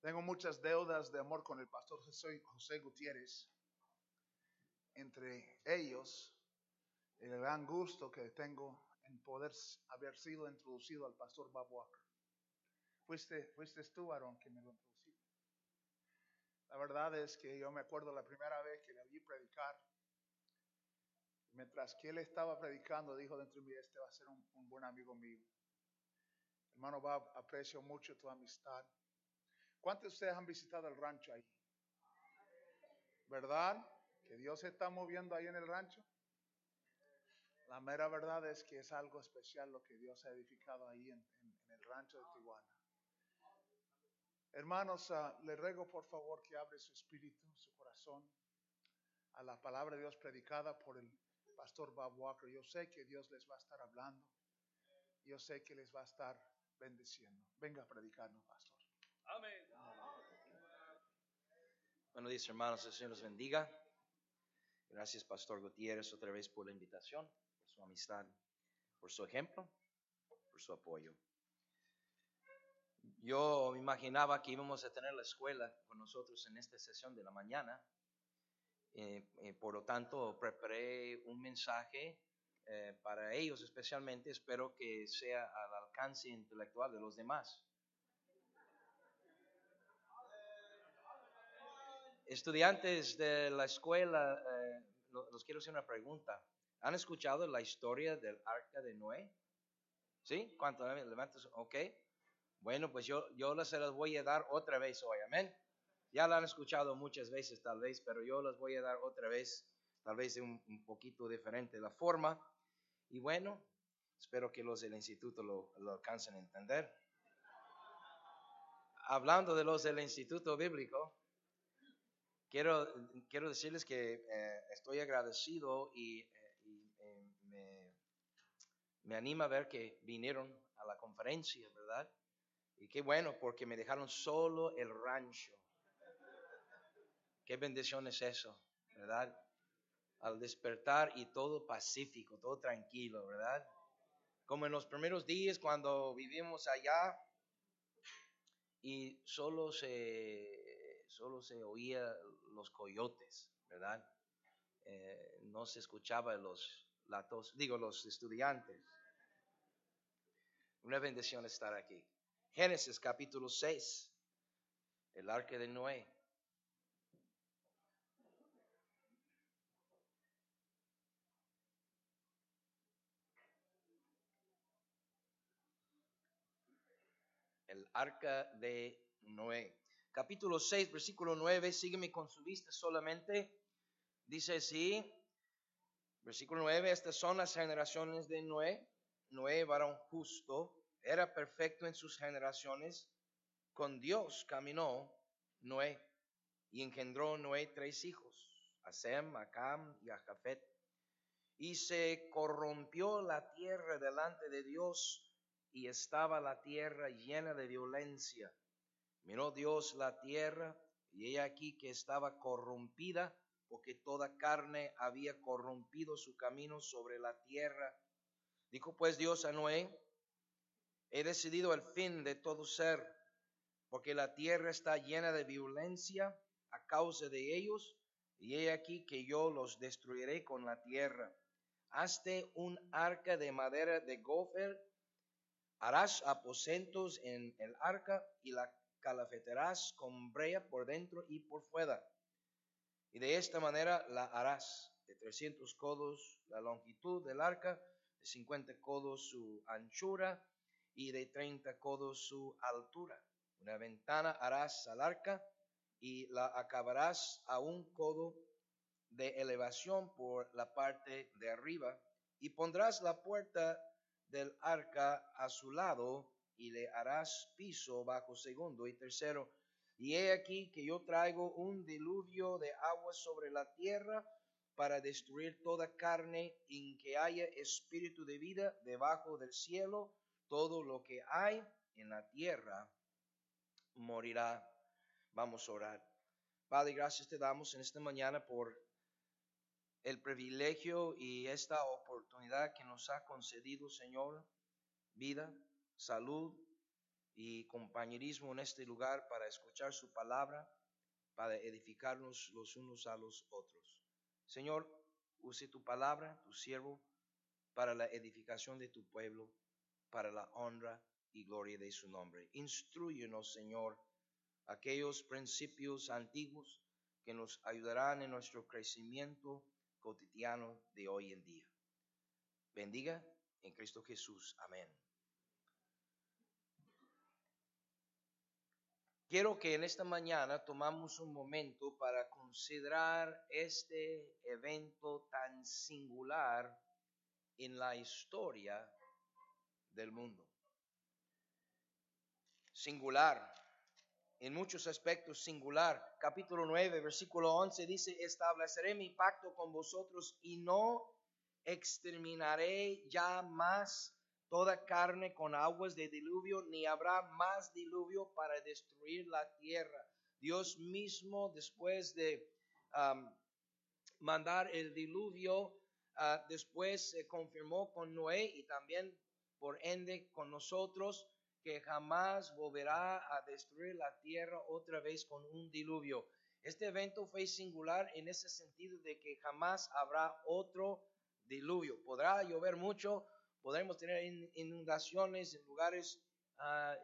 Tengo muchas deudas de amor con el pastor José, José Gutiérrez. Entre ellos, el gran gusto que tengo en poder haber sido introducido al pastor Bob Walker. Fuiste, fuiste tú, Aaron, que me lo introduciste. La verdad es que yo me acuerdo la primera vez que le vi predicar. Mientras que él estaba predicando, dijo dentro de mí, este va a ser un, un buen amigo mío. Hermano Bob, aprecio mucho tu amistad. ¿Cuántos de ustedes han visitado el rancho ahí? ¿Verdad? Que Dios se está moviendo ahí en el rancho. La mera verdad es que es algo especial lo que Dios ha edificado ahí en, el rancho de Tijuana. Hermanos, ah, le ruego por favor que abre su espíritu, su corazón a la palabra de Dios predicada por el pastor Bob Walker. Yo sé que Dios les va a estar hablando. Yo sé que les va a estar bendiciendo. Venga a predicarnos, pastor. Buenos días, hermanos. El Señor los bendiga. Gracias, Pastor Gutiérrez, otra vez por la invitación, por su amistad, por su ejemplo, por su apoyo. Yo me imaginaba que íbamos a tener la escuela con nosotros en esta sesión de la mañana. Eh, eh, por lo tanto, preparé un mensaje eh, para ellos especialmente. Espero que sea al alcance intelectual de los demás. Estudiantes de la escuela, eh, lo- los quiero hacer una pregunta. ¿Han escuchado la historia del arca de Noé? ¿Sí? ¿Cuánto? Levantas, ok. Bueno, pues yo, yo se las voy a dar otra vez hoy, amén. Ya la han escuchado muchas veces tal vez, pero yo las voy a dar otra vez, tal vez un, un poquito diferente la forma. Y bueno, espero que los del instituto lo, lo alcancen a entender. Hablando de los del instituto bíblico, Quiero, quiero decirles que eh, estoy agradecido y, eh, eh, me, me anima a ver que vinieron a la conferencia, ¿verdad? Y qué bueno, porque me dejaron solo el rancho. Qué bendición es eso, ¿verdad? Al despertar y todo pacífico, todo tranquilo, ¿verdad? Como en los primeros días cuando vivimos allá y solo se, solo se oía los coyotes, ¿verdad? Eh, no se escuchaba los latos, digo, los estudiantes. Una bendición estar aquí. Génesis capítulo 6, el arca de Noé. El arca de Noé. Capítulo 6, versículo 9, sígueme con su vista solamente. Dice así, versículo 9, estas son las generaciones de Noé. Noé, varón justo, era perfecto en sus generaciones. Con Dios caminó Noé y engendró Noé tres hijos, a Sem, a Cam y a Jafet. Y se corrompió la tierra delante de Dios y estaba la tierra llena de violencia. Miró Dios la tierra y he aquí que estaba corrompida porque toda carne había corrompido su camino sobre la tierra. Dijo pues Dios a Noé, he decidido el fin de todo ser, porque la tierra está llena de violencia a causa de ellos, y he aquí que yo los destruiré con la tierra. Hazte un arca de madera de gofer, harás aposentos en el arca y la calafetarás con brea por dentro y por fuera. Y de esta manera la harás de 300 codos la longitud del arca, de 50 codos su anchura y de 30 codos su altura. Una ventana harás al arca y la acabarás a un codo de elevación por la parte de arriba y pondrás la puerta del arca a su lado y le harás piso bajo segundo y tercero. Y he aquí que yo traigo un diluvio de agua sobre la tierra para destruir toda carne en que haya espíritu de vida debajo del cielo. Todo lo que hay en la tierra morirá. Vamos a orar. Padre, gracias te damos en esta mañana por el privilegio y esta oportunidad que nos ha concedido, Señor, vida, salud, y compañerismo en este lugar para escuchar su palabra, para edificarnos los unos a los otros. Señor, use tu palabra, tu siervo, para la edificación de tu pueblo, para la honra y gloria de su nombre. Instruyenos, Señor, aquellos principios antiguos que nos ayudarán en nuestro crecimiento cotidiano de hoy en día. Bendiga en Cristo Jesús. Amén. Quiero que en esta mañana tomamos un momento para considerar este evento tan singular en la historia del mundo. Singular, en muchos aspectos singular. Capítulo 9, versículo 11 dice, estableceré mi pacto con vosotros y no exterminaré ya más toda carne con aguas de diluvio, ni habrá más diluvio para destruir la tierra. Dios mismo, después de mandar el diluvio, ah, después se confirmó con Noé y también por ende con nosotros que jamás volverá a destruir la tierra otra vez con un diluvio. Este evento fue singular en ese sentido de que jamás habrá otro diluvio. Podrá llover mucho, podremos tener inundaciones en lugares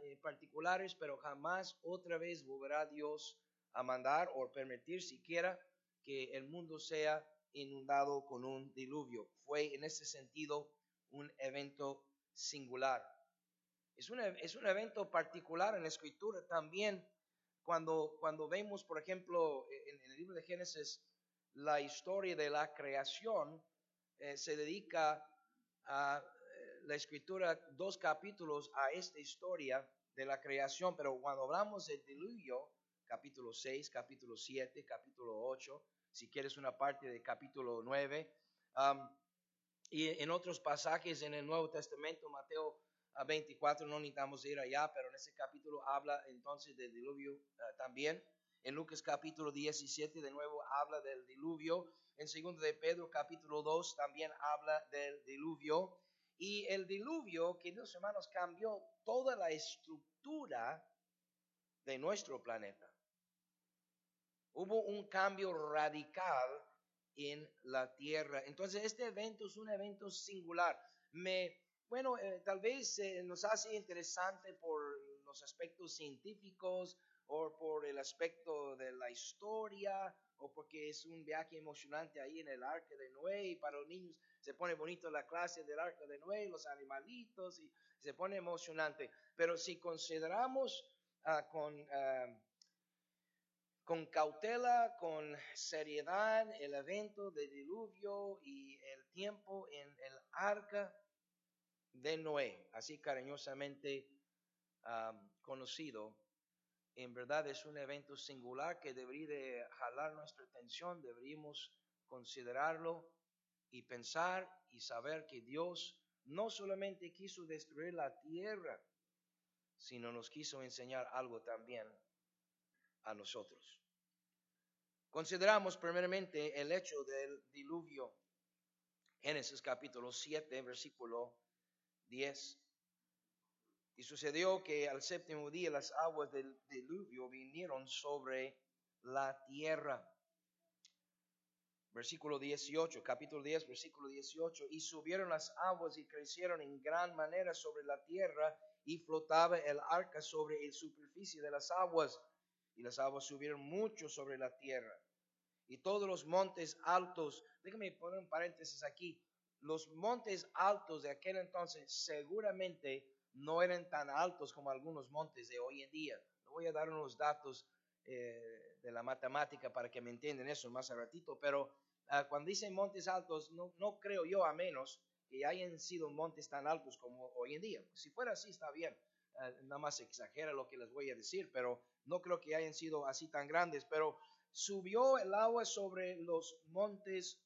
eh, particulares, pero jamás otra vez volverá Dios a mandar o permitir siquiera que el mundo sea inundado con un diluvio. Fue en ese sentido un evento singular. Es un, es un evento particular en la escritura también cuando, cuando vemos, por ejemplo, en, el libro de Génesis, la historia de la creación, eh, se dedica a la escritura dos capítulos a esta historia de la creación, pero cuando hablamos del diluvio, capítulo 6, capítulo 7, capítulo 8, si quieres una parte de capítulo 9, y en otros pasajes en el Nuevo Testamento, Mateo a 24, no necesitamos ir allá, pero en ese capítulo habla entonces del diluvio eh, también. En Lucas capítulo 17 de nuevo habla del diluvio. En segundo de Pedro capítulo 2 también habla del diluvio. Y el diluvio, queridos hermanos, cambió toda la estructura de nuestro planeta. Hubo un cambio radical en la tierra. Entonces, este evento es un evento singular. Me bueno, eh, tal vez eh, nos hace interesante por los aspectos científicos o por el aspecto de la historia o porque es un viaje emocionante ahí en el arca de Noé y para los niños se pone bonito la clase del arca de Noé, los animalitos y se pone emocionante. Pero si consideramos ah, con, ah, con cautela, con seriedad el evento del diluvio y el tiempo en el arca, de Noé, así cariñosamente conocido, en verdad es un evento singular que debería de jalar nuestra atención, deberíamos considerarlo y pensar y saber que Dios no solamente quiso destruir la tierra, sino nos quiso enseñar algo también a nosotros. Consideramos primeramente el hecho del diluvio. Génesis capítulo 7, versículo 10. Y sucedió que al séptimo día las aguas del diluvio vinieron sobre la tierra. Versículo 18, capítulo 10, versículo 18. Y subieron las aguas y crecieron en gran manera sobre la tierra y flotaba el arca sobre la superficie de las aguas. Y las aguas subieron mucho sobre la tierra. Y todos los montes altos, déjame poner un paréntesis aquí, los montes altos de aquel entonces seguramente no eran tan altos como algunos montes de hoy en día. Le voy a dar unos datos eh, de la matemática para que me entiendan eso más a ratito, pero ah, cuando dicen montes altos, no, no, creo yo a menos que hayan sido montes tan altos como hoy en día. Si fuera así, está bien. Ah, nada más exagera lo que les voy a decir, pero no creo que hayan sido así tan grandes. Pero subió el agua sobre los montes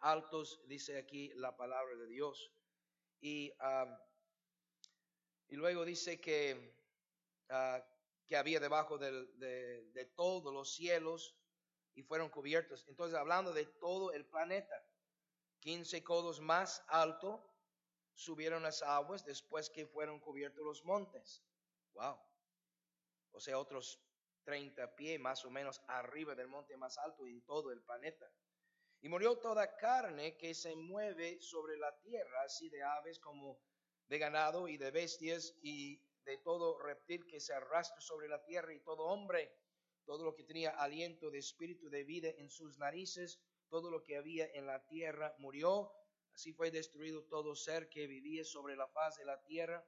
altos, dice aquí la palabra de Dios. Y, y luego dice que, ah, que había debajo de, de, todos los cielos y fueron cubiertos. Entonces, hablando de todo el planeta, 15 codos más alto subieron las aguas después que fueron cubiertos los montes. Wow. O sea, otros 30 pies más o menos arriba del monte más alto en todo el planeta. Y murió toda carne que se mueve sobre la tierra, así de aves como de ganado y de bestias y de todo reptil que se arrastra sobre la tierra y todo hombre, todo lo que tenía aliento de espíritu de vida en sus narices, todo lo que había en la tierra murió. Así fue destruido todo ser que vivía sobre la faz de la tierra,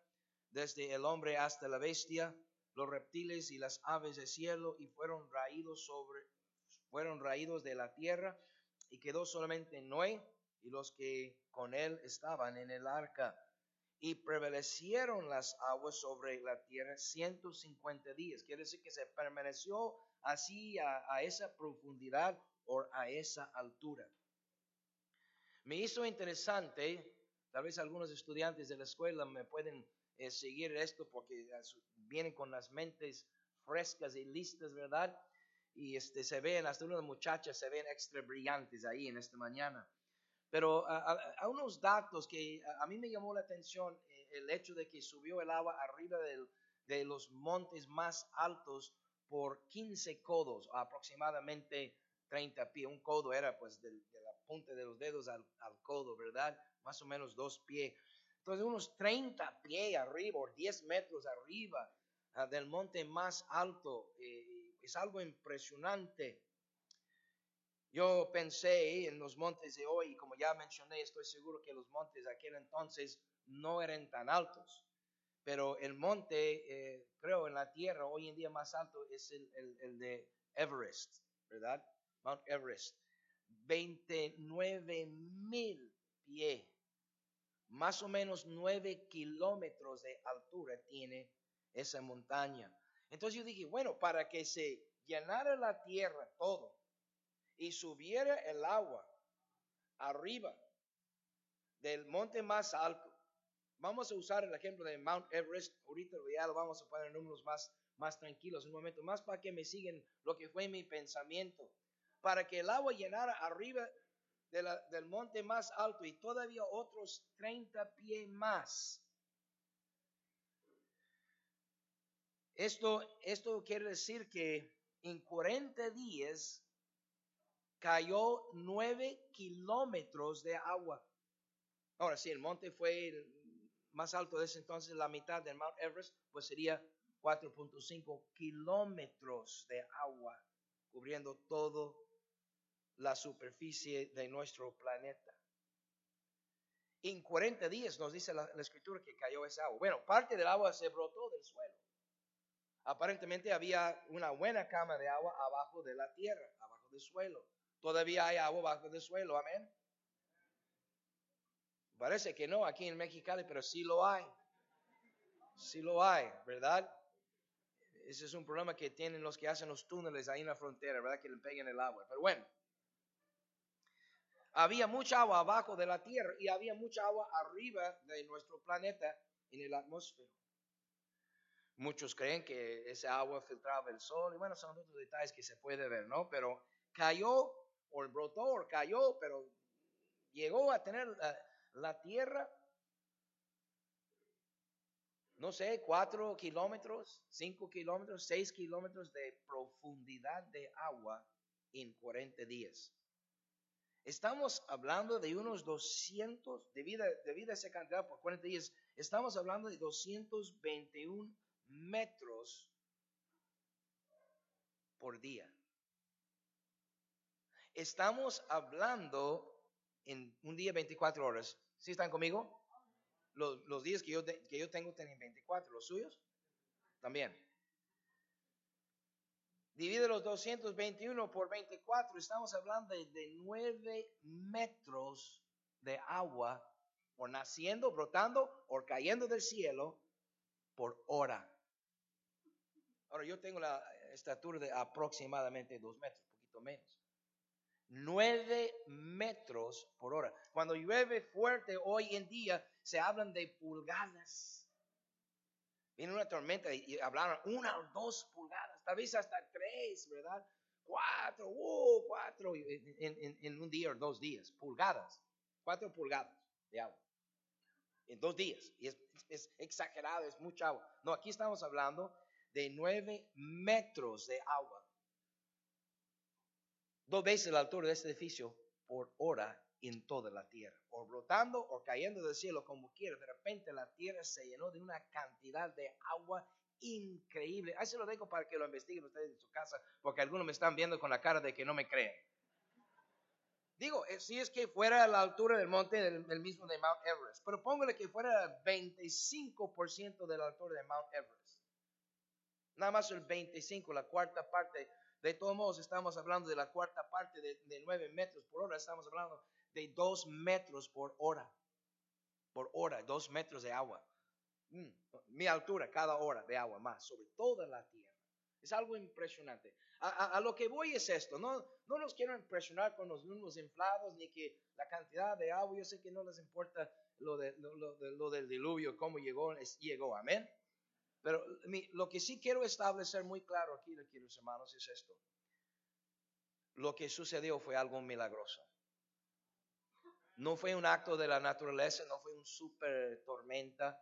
desde el hombre hasta la bestia, los reptiles y las aves de cielo, y fueron raídos sobre, fueron raídos de la tierra y quedó solamente Noé y los que con él estaban en el arca. Y prevalecieron las aguas sobre la tierra 150 días. Quiere decir que se permaneció así a, esa profundidad o a esa altura. Me hizo interesante, tal vez algunos estudiantes de la escuela me pueden eh, seguir esto porque vienen con las mentes frescas y listas, ¿verdad? Y este, se ven, hasta unas muchachas se ven extra brillantes ahí en esta mañana. Pero a, unos datos que a, mí me llamó la atención eh, el hecho de que subió el agua arriba de los montes más altos por 15 codos, aproximadamente 30 pies. Un codo era pues de, la punta de los dedos al, codo, ¿verdad? Más o menos dos pies. Entonces unos 30 pies arriba o 10 metros arriba ah, del monte más alto. Eh, es algo impresionante. Yo pensé en los montes de hoy, como ya mencioné, estoy seguro que los montes de aquel entonces no eran tan altos. Pero el monte, eh, creo, en la tierra hoy en día más alto es el, de Everest, ¿verdad? Mount Everest. 29 mil pies, más o menos 9 kilómetros de altura tiene esa montaña. Entonces yo dije, bueno, para que se llenara la tierra todo y subiera el agua arriba del monte más alto, vamos a usar el ejemplo de Mount Everest, ahorita ya lo vamos a poner en números más, más tranquilos, un momento más para que me sigan lo que fue mi pensamiento, para que el agua llenara arriba del monte más alto y todavía otros 30 pies más Esto, esto quiere decir que en 40 días cayó 9 kilómetros de agua. Ahora, si el monte fue el más alto de ese entonces, la mitad del Mount Everest, pues sería 4.5 kilómetros de agua cubriendo toda la superficie de nuestro planeta. En 40 días nos dice la, la escritura que cayó esa agua. Bueno, parte del agua se brotó del suelo. Aparentemente había una buena cama de agua abajo de la tierra, abajo del suelo. Todavía hay agua abajo del suelo, amén. Parece que no aquí en Mexicali, pero sí lo hay. Sí lo hay, ¿verdad? Ese es un problema que tienen los que hacen los túneles ahí en la frontera, ¿verdad? Que le peguen el agua. Pero bueno, había mucha agua abajo de la tierra y había mucha agua arriba de nuestro planeta en el atmósfera. Muchos creen que ese agua filtraba el sol y bueno, son otros detalles que se puede ver, ¿no? Pero cayó o brotó o cayó, pero llegó a tener la, tierra, no sé, cuatro kilómetros, cinco kilómetros, seis kilómetros de profundidad de agua en 40 días. Estamos hablando de unos 200, debido, debido a esa cantidad por 40 días, estamos hablando de 221 metros por día. Estamos hablando en un día 24 horas. ¿Sí están conmigo? Los, días que yo, que yo tengo tienen 24, los suyos también. Divide los 221 por 24, estamos hablando de, de 9 metros de agua, o naciendo, brotando, o cayendo del cielo por hora. Ahora, yo tengo la estatura de aproximadamente dos metros, un poquito menos. Nueve metros por hora. Cuando llueve fuerte hoy en día, se hablan de pulgadas. Viene una tormenta y hablaron una o dos pulgadas, tal vez hasta tres, ¿verdad? Cuatro, uh, cuatro, en, en un día o dos días, pulgadas, cuatro pulgadas de agua. en dos días. Y es, es exagerado, es mucha agua. No, aquí estamos hablando de nueve metros de agua. Dos veces la altura de este edificio por hora en toda la tierra. O brotando o cayendo del cielo, como quiera. De repente la tierra se llenó de una cantidad de agua increíble. Ahí se lo dejo para que lo investiguen ustedes en su casa, porque algunos me están viendo con la cara de que no me creen. Digo, eh, si es que fuera a la altura del monte del, mismo de Mount Everest, pero póngale que fuera 25% de la altura de Mount Everest. Nada más el 25, la cuarta parte. De todos modos, estamos hablando de la cuarta parte de, de 9 metros por hora. Estamos hablando de 2 metros por hora. Por hora, 2 metros de agua. Mm, mi altura cada hora de agua más sobre toda la tierra. Es algo impresionante. A, lo que voy es esto, no, no nos quiero impresionar con los números inflados ni que la cantidad de agua, yo sé que no les importa lo, de, lo, del diluvio, cómo llegó, es, llegó, amén. Pero lo que sí quiero establecer muy claro aquí, queridos hermanos, es esto. Lo que sucedió fue algo milagroso. No fue un acto de la naturaleza, no fue un super tormenta,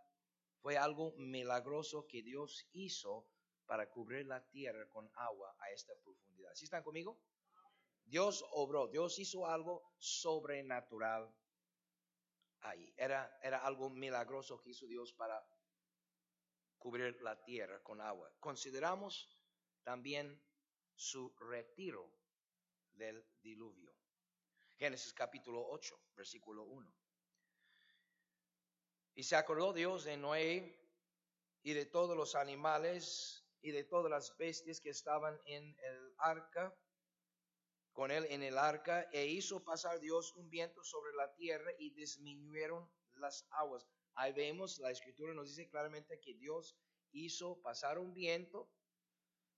fue algo milagroso que Dios hizo para cubrir la tierra con agua a esta profundidad. ¿Sí están conmigo? Dios obró, Dios hizo algo sobrenatural ahí. Era, era algo milagroso que hizo Dios para cubrir la tierra con agua. Consideramos también su retiro del diluvio. Génesis capítulo 8, versículo 1. Y se acordó Dios de Noé y de todos los animales y de todas las bestias que estaban en el arca, con él en el arca, e hizo pasar Dios un viento sobre la tierra y disminuyeron las aguas. Ahí vemos, la escritura nos dice claramente que Dios hizo pasar un viento.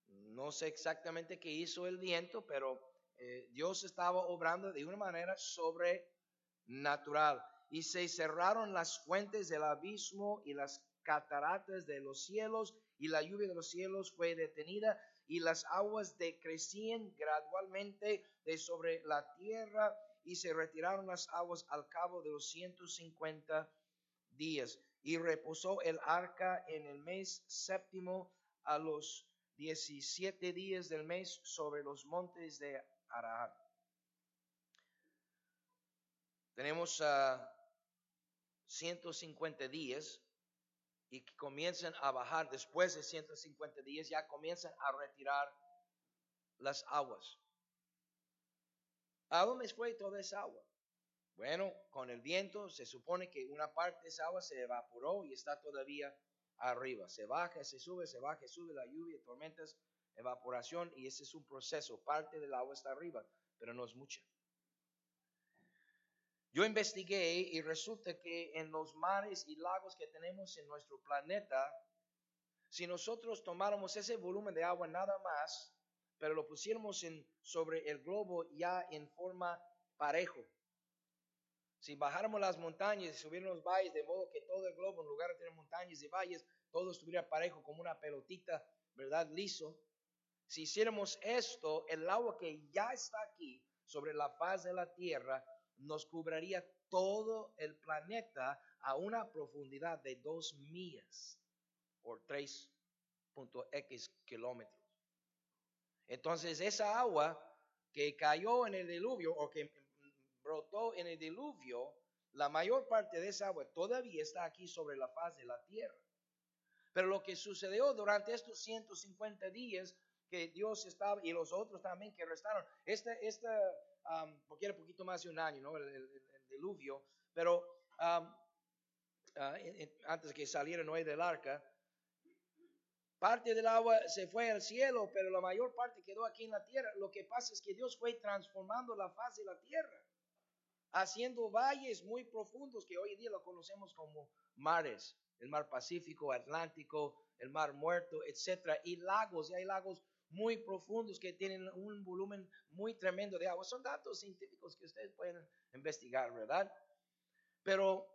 No sé exactamente qué hizo el viento, pero eh, Dios estaba obrando de una manera sobrenatural. Y se cerraron las fuentes del abismo y las cataratas de los cielos y la lluvia de los cielos fue detenida y las aguas decrecían gradualmente de sobre la tierra y se retiraron las aguas al cabo de los 150 días. Y reposó el arca en el mes séptimo a los 17 días del mes sobre los montes de Ararat. Tenemos a 150 días y que comiencen a bajar después de 150 días, ya comienzan a retirar las aguas. ¿A dónde fue toda esa agua? Bueno, con el viento se supone que una parte de esa agua se evaporó y está todavía arriba. Se baja, se sube, se baja, sube la lluvia, tormentas, evaporación y ese es un proceso. Parte del agua está arriba, pero no es mucha. Yo investigué y resulta que en los mares y lagos que tenemos en nuestro planeta, si nosotros tomáramos ese volumen de agua nada más, pero lo pusiéramos sobre el globo ya en forma parejo, si bajáramos las montañas y subiéramos los valles de modo que todo el globo, en lugar de tener montañas y valles, todo estuviera parejo como una pelotita, ¿verdad? Liso. Si hiciéramos esto, el agua que ya está aquí sobre la faz de la tierra nos cubriría todo el planeta a una profundidad de dos millas por 3.x kilómetros. Entonces esa agua que cayó en el diluvio o que brotó en el diluvio, la mayor parte de esa agua todavía está aquí sobre la faz de la tierra. Pero lo que sucedió durante estos 150 días que Dios estaba, y los otros también que restaron, esta, esta porque era poquito más de un año, ¿no? El, diluvio, pero ah, antes que saliera Noé del arca, parte del agua se fue al cielo, pero la mayor parte quedó aquí en la tierra. Lo que pasa es que Dios fue transformando la faz de la tierra, haciendo valles muy profundos que hoy en día lo conocemos como mares, el mar Pacífico, Atlántico, el mar Muerto, etcétera, y lagos, y hay lagos muy profundos que tienen un volumen muy tremendo de agua. Son datos científicos que ustedes pueden investigar, ¿verdad? Pero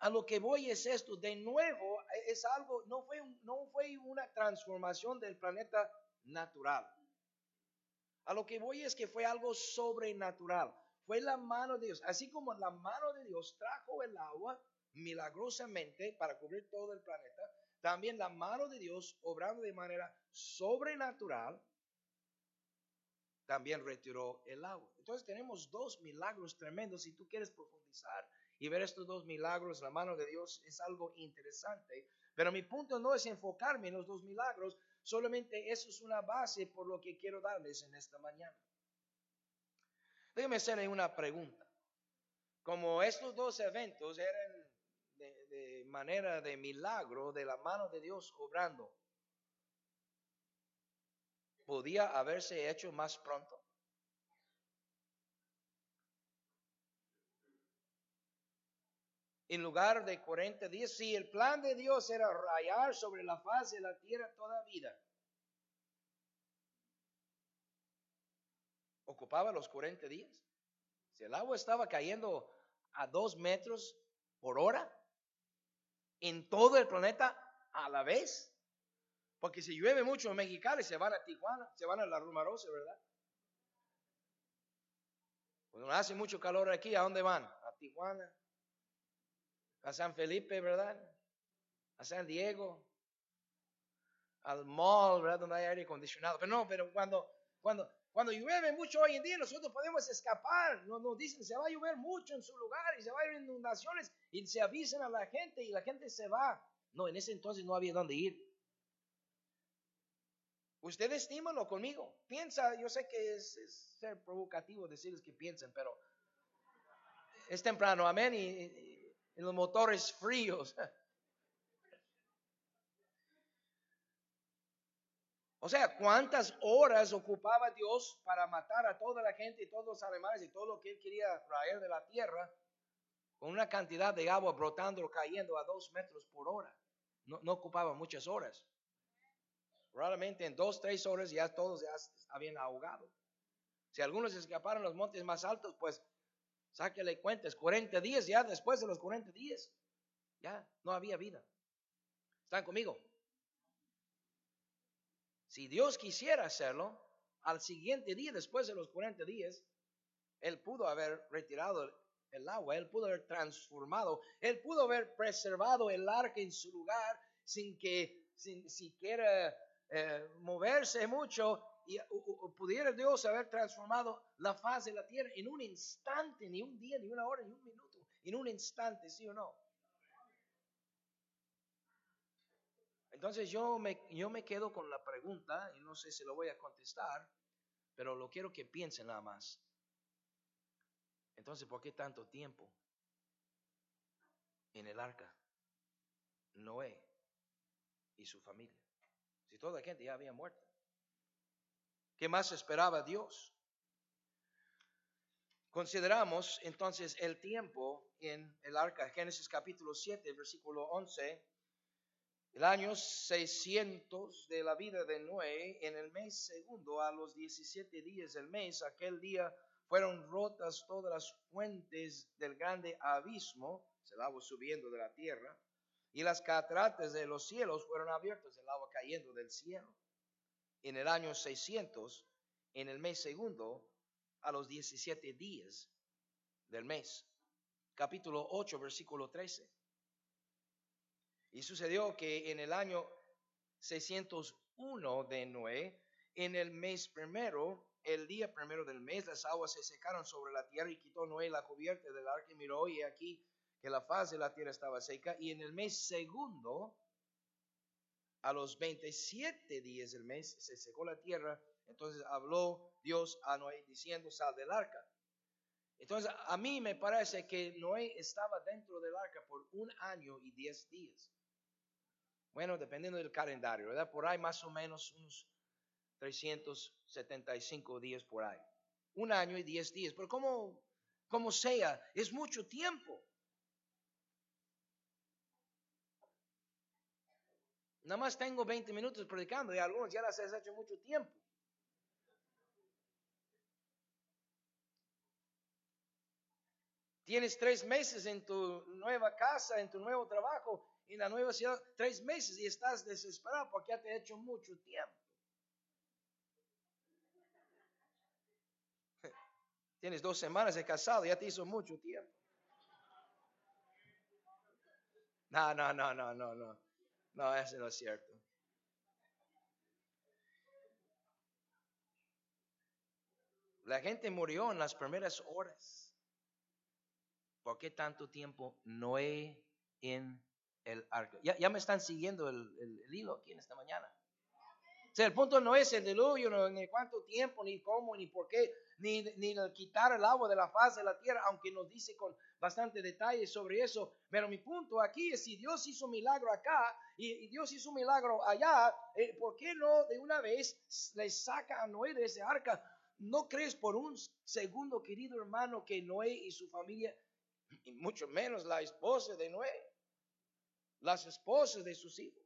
a lo que voy es esto, de nuevo, es algo, no fue, no fue una transformación del planeta natural. A lo que voy es que fue algo sobrenatural. Fue la mano de Dios. Así como la mano de Dios trajo el agua milagrosamente para cubrir todo el planeta, también la mano de Dios obrando de manera sobrenatural también retiró el agua. Entonces tenemos dos milagros tremendos. Si tú quieres profundizar y ver estos dos milagros, la mano de Dios es algo interesante. Pero mi punto no es enfocarme en los dos milagros, solamente eso es una base por lo que quiero darles en esta mañana. Déjenme hacerle una pregunta. Como estos dos eventos eran de, manera de milagro, de la mano de Dios obrando, ¿podía haberse hecho más pronto? en lugar de 40 días, si el plan de Dios era rayar sobre la faz de la tierra toda vida, ocupaba los 40 días. Si el agua estaba cayendo a dos metros por hora en todo el planeta a la vez, porque si llueve mucho en Mexicali se van a Tijuana, se van a la Rumarosa, ¿verdad? Cuando hace mucho calor aquí, ¿a dónde van? A Tijuana, a San Felipe, ¿verdad? A San Diego, al mall, ¿verdad? Donde hay aire acondicionado. Pero no, pero cuando, cuando, cuando llueve mucho hoy en día, nosotros podemos escapar. Nos, nos dicen, se va a llover mucho en su lugar y se va a ir inundaciones y se avisan a la gente y la gente se va. No, en ese entonces no había dónde ir. Ustedes estímenlo conmigo. Piensa, yo sé que es, es, ser provocativo decirles que piensen, pero es temprano, amén. Y, en los motores fríos. O sea, ¿cuántas horas ocupaba Dios para matar a toda la gente y todos los animales y todo lo que él quería traer de la tierra con una cantidad de agua brotando o cayendo a dos metros por hora? No, ocupaba muchas horas. Probablemente en dos, tres horas ya todos ya habían ahogado. Si algunos escaparon a los montes más altos, pues Sáquele cuentas, 40 días, ya después de los 40 días, ya no había vida. ¿Están conmigo? Si Dios quisiera hacerlo, al siguiente día, después de los 40 días, Él pudo haber retirado el agua, Él pudo haber transformado, Él pudo haber preservado el arca en su lugar sin que, sin siquiera eh, moverse mucho y pudiera Dios haber transformado la faz de la tierra en un instante, ni un día, ni una hora, ni un minuto, en un instante, ¿sí o no? Entonces yo me, yo me quedo con la pregunta, y no sé si lo voy a contestar, pero lo quiero que piensen nada más. Entonces, ¿por qué tanto tiempo en el arca? Noé y su familia. Si toda la gente ya había muerto. ¿Qué más esperaba Dios? Consideramos entonces el tiempo en el arca, Génesis capítulo 7, versículo 11. El año 600 de la vida de Noé, en el mes segundo, a los 17 días del mes, aquel día fueron rotas todas las fuentes del grande abismo, el agua subiendo de la tierra, y las cataratas de los cielos fueron abiertas, el agua cayendo del cielo en el año 600, en el mes segundo, a los 17 días del mes. Capítulo 8, versículo 13. Y sucedió que en el año 601 de Noé, en el mes primero, el día primero del mes, las aguas se secaron sobre la tierra y quitó Noé la cubierta del arca y miró y aquí que la faz de la tierra estaba seca. Y en el mes segundo, a los 27 días del mes se secó la tierra, entonces habló Dios a Noé diciendo, sal del arca. Entonces a mí me parece que Noé estaba dentro del arca por un año y diez días. Bueno, dependiendo del calendario, ¿verdad? Por ahí más o menos unos 375 días por ahí. Un año y diez días. Pero como, como sea, es mucho tiempo. Nada más tengo 20 minutos predicando y algunos ya las has hecho mucho tiempo. Tienes tres meses en tu nueva casa, en tu nuevo trabajo, en la nueva ciudad, tres meses y estás desesperado porque ya te ha hecho mucho tiempo. Tienes dos semanas de casado, ya te hizo mucho tiempo. No, no, no, no, no, no. No, eso no es cierto. La gente murió en las primeras horas. ¿Por qué tanto tiempo Noé en el arca? Ya, ya me están siguiendo el, el hilo aquí en esta mañana. O sea, el punto no es el diluvio, ni cuánto tiempo, ni cómo, ni por qué, ni, ni quitar el agua de la faz de la tierra, aunque nos dice con bastante detalle sobre eso. Pero mi punto aquí es si Dios hizo milagro acá y, Dios hizo milagro allá, eh, ¿por qué no de una vez le saca a Noé de ese arca? ¿No crees por un segundo, querido hermano, que Noé y su familia, y mucho menos la esposa de Noé, las esposas de sus hijos,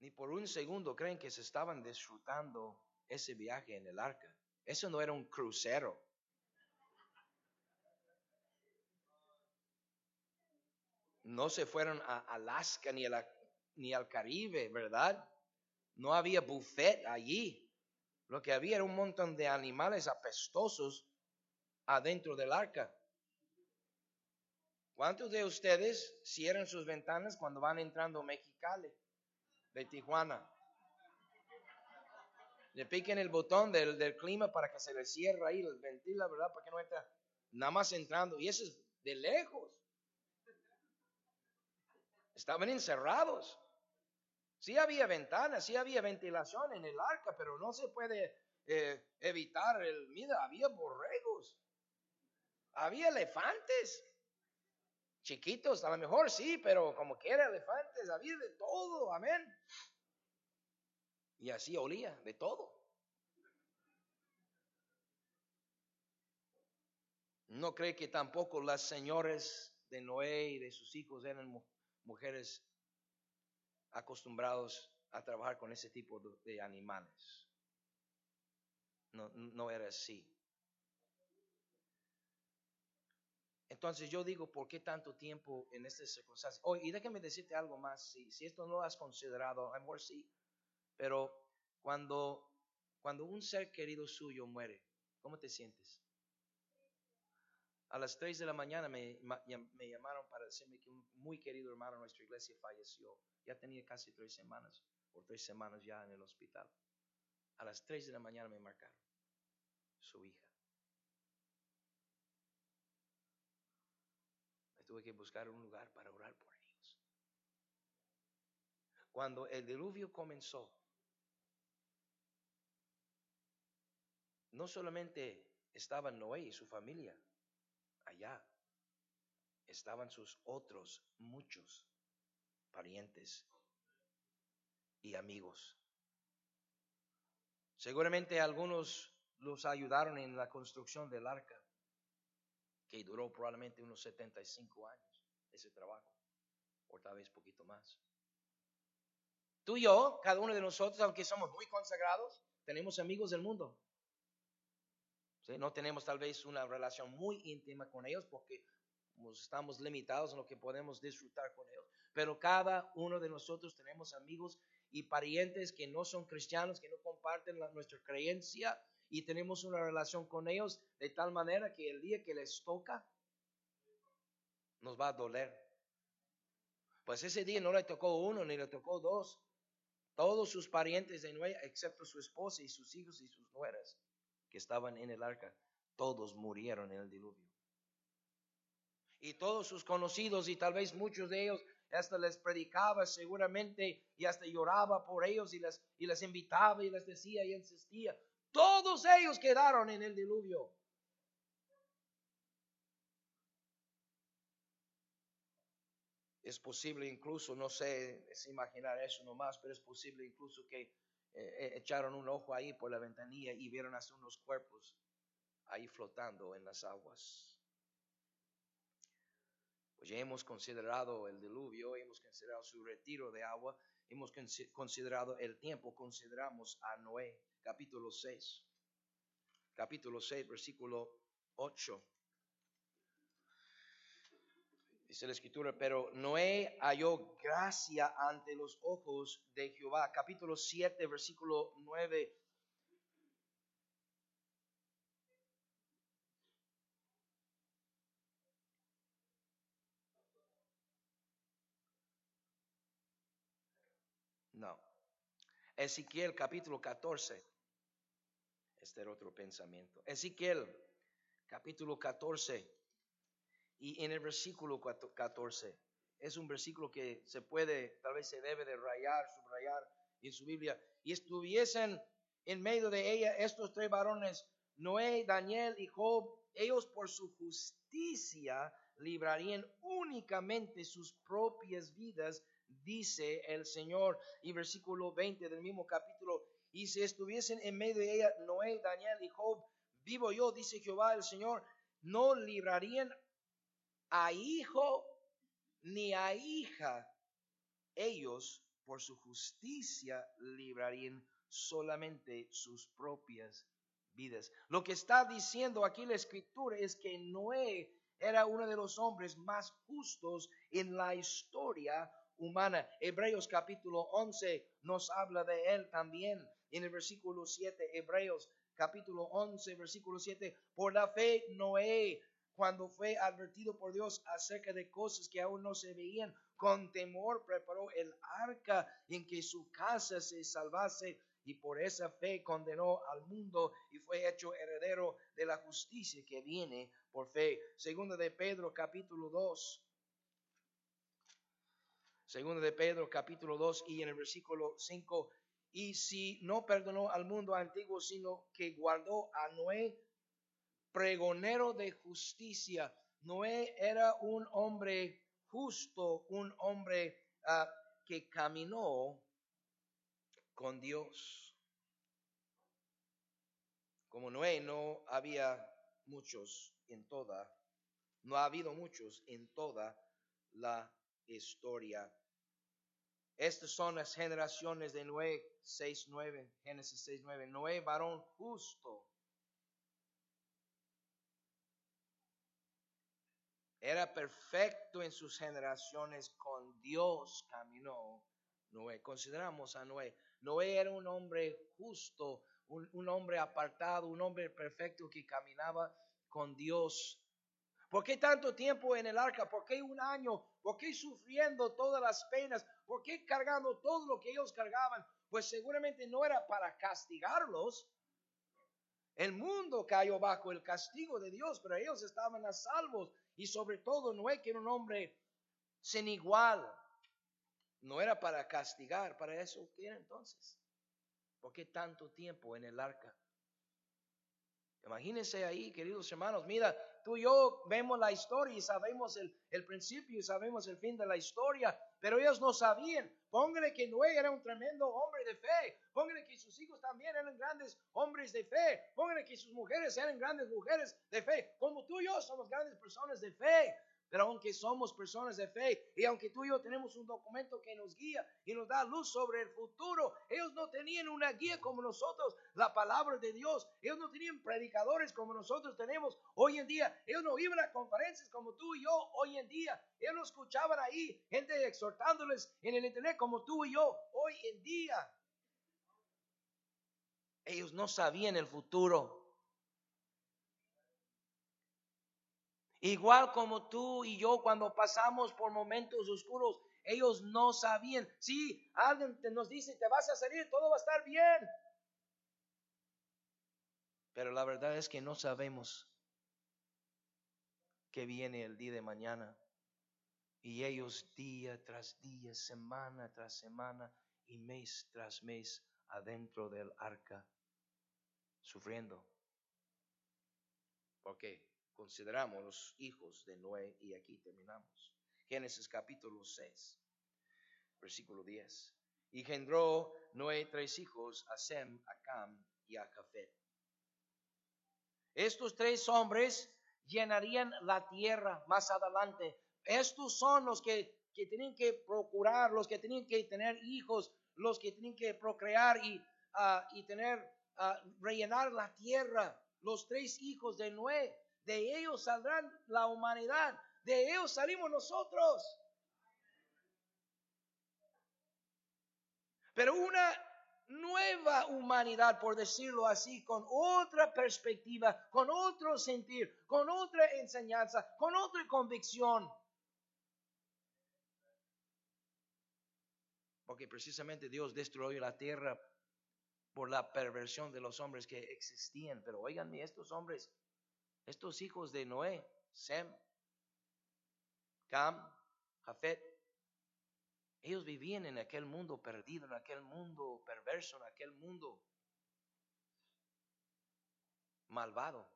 ni por un segundo creen que se estaban disfrutando ese viaje en el arca. Eso no era un crucero. No se fueron a Alaska ni, ni al Caribe, ¿verdad? No había buffet allí. Lo que había era un montón de animales apestosos adentro del arca. ¿Cuántos de ustedes cierran sus ventanas cuando van entrando Mexicali? de Tijuana. Le piquen el botón del, del clima para que se le cierre ahí, el ventila, ¿verdad? Para que no entra nada más entrando. Y eso es de lejos. Estaban encerrados. Sí había ventanas, sí había ventilación en el arca, pero no se puede eh, evitar el... Mira, había borregos, había elefantes, Chiquitos, a lo mejor sí, pero como quiera, elefantes, había de todo, amén. Y así olía, de todo. No cree que tampoco las señores de Noé y de sus hijos eran mujeres acostumbrados a trabajar con ese tipo de animales. No, no era así. Entonces yo digo, ¿por qué tanto tiempo en estas circunstancias? Oh, y déjame decirte algo más, si, esto no lo has considerado, a lo mejor sí, pero cuando, cuando un ser querido suyo muere, ¿cómo te sientes? A las 3 de la mañana me, me llamaron para decirme que un muy querido hermano de nuestra iglesia falleció. Ya tenía casi tres semanas, o tres semanas ya en el hospital. A las 3 de la mañana me marcaron su hija. Tuve que buscar un lugar para orar por ellos. Cuando el diluvio comenzó, no solamente estaban Noé y su familia allá, estaban sus otros muchos parientes y amigos. Seguramente algunos los ayudaron en la construcción del arca que duró probablemente unos 75 años ese trabajo, o tal vez poquito más. Tú y yo, cada uno de nosotros, aunque somos muy consagrados, tenemos amigos del mundo. No tenemos tal vez una relación muy íntima con ellos porque estamos limitados en lo que podemos disfrutar con ellos. Pero cada uno de nosotros tenemos amigos y parientes que no son cristianos, que no comparten nuestra creencia y tenemos una relación con ellos de tal manera que el día que les toca, nos va a doler. Pues ese día no le tocó uno ni le tocó dos. Todos sus parientes de Noé, excepto su esposa y sus hijos y sus nueras que estaban en el arca, todos murieron en el diluvio. Y todos sus conocidos y tal vez muchos de ellos hasta les predicaba seguramente y hasta lloraba por ellos y les, y les invitaba y les decía y insistía, todos ellos quedaron en el diluvio. Es posible incluso, no sé, es imaginar eso nomás, pero es posible incluso que eh, eh, echaron un ojo ahí por la ventanilla y vieron hasta unos cuerpos ahí flotando en las aguas. Pues ya hemos considerado el diluvio, hemos considerado su retiro de agua, hemos considerado el tiempo, consideramos a Noé capítulo 6. Capítulo 6, versículo 8. Dice la escritura, pero Noé halló gracia ante los ojos de Jehová. Capítulo 7, versículo 9. No. Ezequiel capítulo 14. Este era otro pensamiento. Ezequiel capítulo 14 y en el versículo 14. Es un versículo que se puede, tal vez se debe de rayar, subrayar en su Biblia. Y estuviesen en medio de ella estos tres varones, Noé, Daniel y Job, ellos por su justicia librarían únicamente sus propias vidas, dice el Señor. Y versículo 20 del mismo capítulo, y si estuviesen en medio de ella Noé, Daniel y Job, vivo yo, dice Jehová el Señor, no librarían a hijo ni a hija. Ellos por su justicia librarían solamente sus propias vidas. Lo que está diciendo aquí la escritura es que Noé era uno de los hombres más justos en la historia Hebreos capítulo 11 nos habla de él también. En el versículo 7, Hebreos capítulo 11, versículo 7, por la fe Noé, cuando fue advertido por Dios acerca de cosas que aún no se veían, con temor preparó el arca en que su casa se salvase y por esa fe condenó al mundo y fue hecho heredero de la justicia que viene por fe. Segundo de Pedro capítulo 2. Segundo de Pedro capítulo 2 y en el versículo 5. Y si no perdonó al mundo antiguo, sino que guardó a Noé, pregonero de justicia. Noé era un hombre justo, un hombre ah, que caminó con Dios. Como Noé no había muchos en toda, no ha habido muchos en toda la historia. Estas son las generaciones de Noé 6.9, Génesis 6.9. Noé, varón justo. Era perfecto en sus generaciones, con Dios caminó Noé. Consideramos a Noé. Noé era un hombre justo, un, hombre apartado, un hombre perfecto que caminaba con Dios. ¿Por qué tanto tiempo en el arca? ¿Por qué un año? ¿Por qué sufriendo todas las penas? ¿Por qué cargando todo lo que ellos cargaban? Pues seguramente no era para castigarlos. El mundo cayó bajo el castigo de Dios, pero ellos estaban a salvos. Y sobre todo Noé, que era un hombre sin igual, no era para castigar, para eso ¿qué era entonces. ¿Por qué tanto tiempo en el arca? Imagínense ahí, queridos hermanos, mira, tú y yo vemos la historia y sabemos el, el, principio y sabemos el fin de la historia, pero ellos no sabían. Póngale que Noé era un tremendo hombre de fe, póngale que sus hijos también eran grandes hombres de fe, póngale que sus mujeres eran grandes mujeres de fe, como tú y yo somos grandes personas de fe. Pero aunque somos personas de fe y aunque tú y yo tenemos un documento que nos guía y nos da luz sobre el futuro, ellos no tenían una guía como nosotros, la palabra de Dios. Ellos no tenían predicadores como nosotros tenemos hoy en día. Ellos no iban a conferencias como tú y yo hoy en día. Ellos no escuchaban ahí gente exhortándoles en el internet como tú y yo hoy en día. Ellos no sabían el futuro. Igual como tú y yo cuando pasamos por momentos oscuros, ellos no sabían. Si alguien nos dice, te vas a salir, todo va a estar bien. Pero la verdad es que no sabemos que viene el día de mañana. Y ellos día tras día, semana tras semana y mes tras mes adentro del arca, sufriendo. ¿Por qué? Consideramos los hijos de Noé y aquí terminamos. Génesis capítulo 6, versículo 10. Y engendró Noé tres hijos, a Sem, a Cam y a Jafet. Estos tres hombres llenarían la tierra más adelante. Estos son los que, que tienen que procurar, los que tienen que tener hijos, los que tienen que procrear y, ah, y tener, uh, rellenar la tierra. Los tres hijos de Noé de ellos saldrán la humanidad, de ellos salimos nosotros. Pero una nueva humanidad, por decirlo así, con otra perspectiva, con otro sentir, con otra enseñanza, con otra convicción. Porque precisamente Dios destruyó la tierra por la perversión de los hombres que existían. Pero oiganme, estos hombres, estos hijos de Noé, Sem, Cam, Jafet, ellos vivían en aquel mundo perdido, en aquel mundo perverso, en aquel mundo malvado.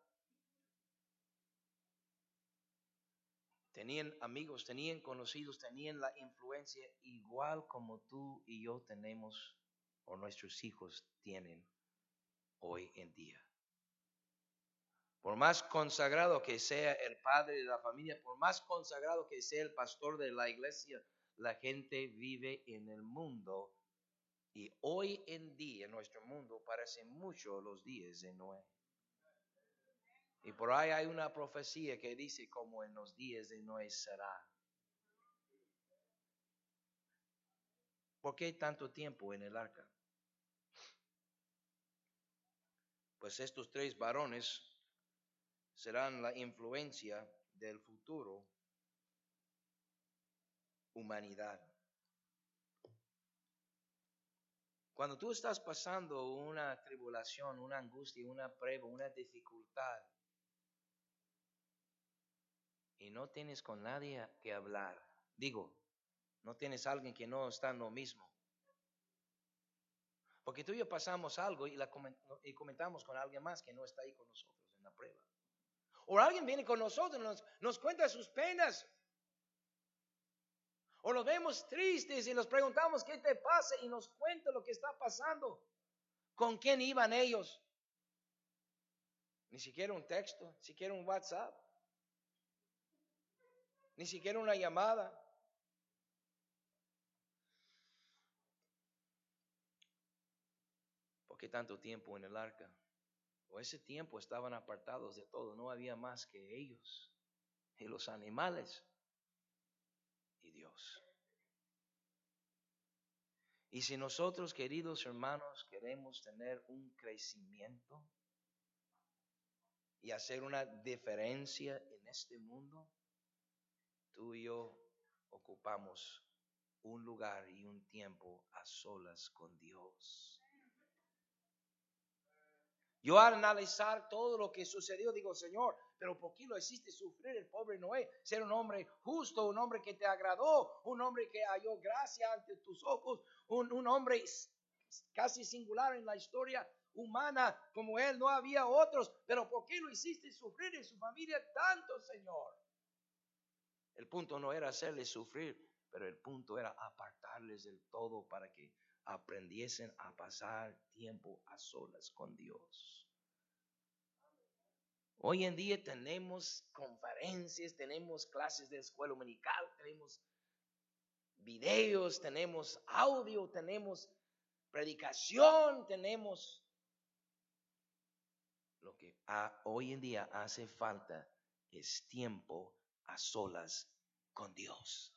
Tenían amigos, tenían conocidos, tenían la influencia igual como tú y yo tenemos o nuestros hijos tienen hoy en día. Por más consagrado que sea el padre de la familia, por más consagrado que sea el pastor de la iglesia, la gente vive en el mundo y hoy en día nuestro mundo parece mucho los días de Noé. Y por ahí hay una profecía que dice como en los días de Noé será. ¿Por qué tanto tiempo en el arca? Pues estos tres varones serán la influencia del futuro humanidad. Cuando tú estás pasando una tribulación, una angustia, una prueba, una dificultad, y no tienes con nadie que hablar, digo, no tienes alguien que no está en lo mismo. Porque tú y yo pasamos algo y, y comentamos con alguien más que no está ahí con nosotros en la prueba. O alguien viene con nosotros, nos, cuenta sus penas. O nos vemos tristes y nos preguntamos qué te pasa y nos cuenta lo que está pasando. ¿Con quién iban ellos? Ni siquiera un texto, ni siquiera un WhatsApp, ni siquiera una llamada. ¿Por qué tanto tiempo en el arca? O ese tiempo estaban apartados de todo, no había más que ellos y los animales y Dios. Y si nosotros, queridos hermanos, queremos tener un crecimiento y hacer una diferencia en este mundo, tú y yo ocupamos un lugar y un tiempo a solas con Dios. Yo al analizar todo lo que sucedió, digo, Señor, pero ¿por qué lo hiciste sufrir el pobre Noé? Ser un hombre justo, un hombre que te agradó, un hombre que halló gracia ante tus ojos, un, un hombre casi singular en la historia humana como él, no había otros, pero ¿por qué lo hiciste sufrir en su familia tanto, Señor? El punto no era hacerles sufrir, pero el punto era apartarles del todo para que aprendiesen a pasar tiempo a solas con Dios. Hoy en día tenemos conferencias, tenemos clases de escuela dominical, tenemos videos, tenemos audio, tenemos predicación, tenemos lo que hoy en día hace falta es tiempo a solas con Dios.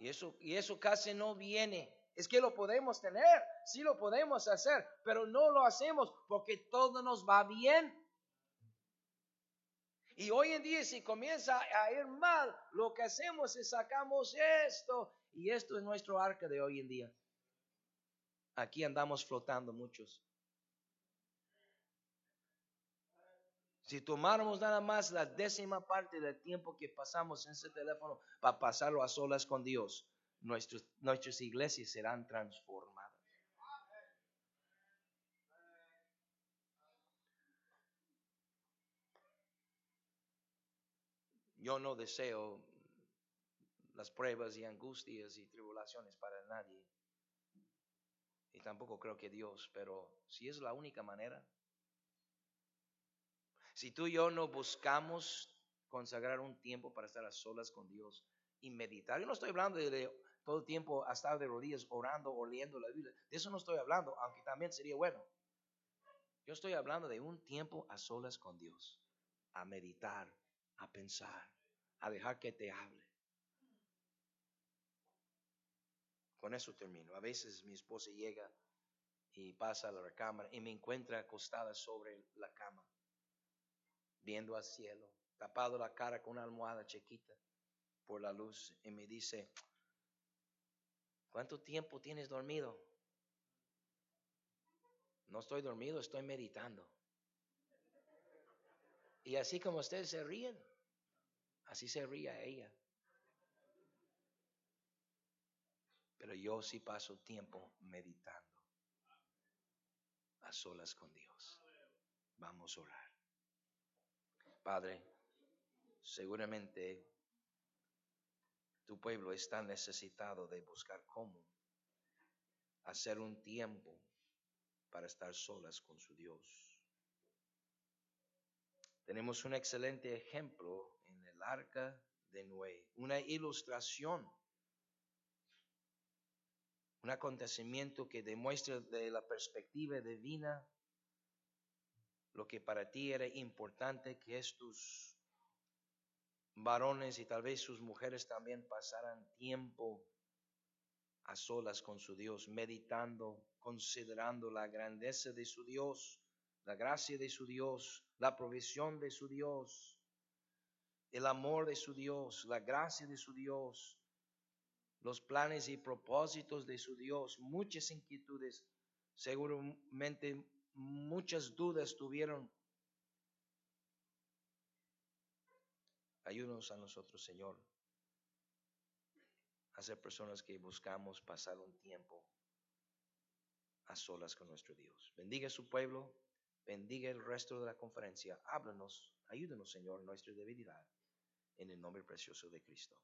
Y eso, y eso casi no viene. Es que lo podemos tener, sí lo podemos hacer, pero no lo hacemos porque todo nos va bien. Y hoy en día si comienza a ir mal, lo que hacemos es sacamos esto y esto es nuestro arca de hoy en día. Aquí andamos flotando muchos. Si tomáramos nada más la décima parte del tiempo que pasamos en ese teléfono para pasarlo a solas con Dios, nuestras iglesias serán transformadas. Yo no deseo las pruebas y angustias y tribulaciones para nadie. Y tampoco creo que Dios, pero si es la única manera, si tú y yo no buscamos consagrar un tiempo para estar a solas con Dios y meditar, yo no estoy hablando de, todo el tiempo a estar de rodillas orando o leyendo la Biblia, de eso no estoy hablando, aunque también sería bueno. Yo estoy hablando de un tiempo a solas con Dios, a meditar, a pensar, a dejar que te hable. Con eso termino. A veces mi esposa llega y pasa a la recámara y me encuentra acostada sobre la cama viendo al cielo, tapado la cara con una almohada chiquita por la luz y me dice, ¿cuánto tiempo tienes dormido? No estoy dormido, estoy meditando. Y así como ustedes se ríen, así se ría ella. Pero yo sí paso tiempo meditando a solas con Dios. Vamos a orar. Padre, seguramente tu pueblo está necesitado de buscar cómo hacer un tiempo para estar solas con su Dios. Tenemos un excelente ejemplo en el arca de Noé, una ilustración, un acontecimiento que demuestra de la perspectiva divina lo que para ti era importante, que estos varones y tal vez sus mujeres también pasaran tiempo a solas con su Dios, meditando, considerando la grandeza de su Dios, la gracia de su Dios, la provisión de su Dios, el amor de su Dios, la gracia de su Dios, los planes y propósitos de su Dios, muchas inquietudes, seguramente muchas dudas tuvieron. Ayúdanos a nosotros, Señor, a ser personas que buscamos pasar un tiempo a solas con nuestro Dios. Bendiga a su pueblo, bendiga el resto de la conferencia. Háblanos, ayúdanos, Señor, en nuestra debilidad, en el nombre precioso de Cristo.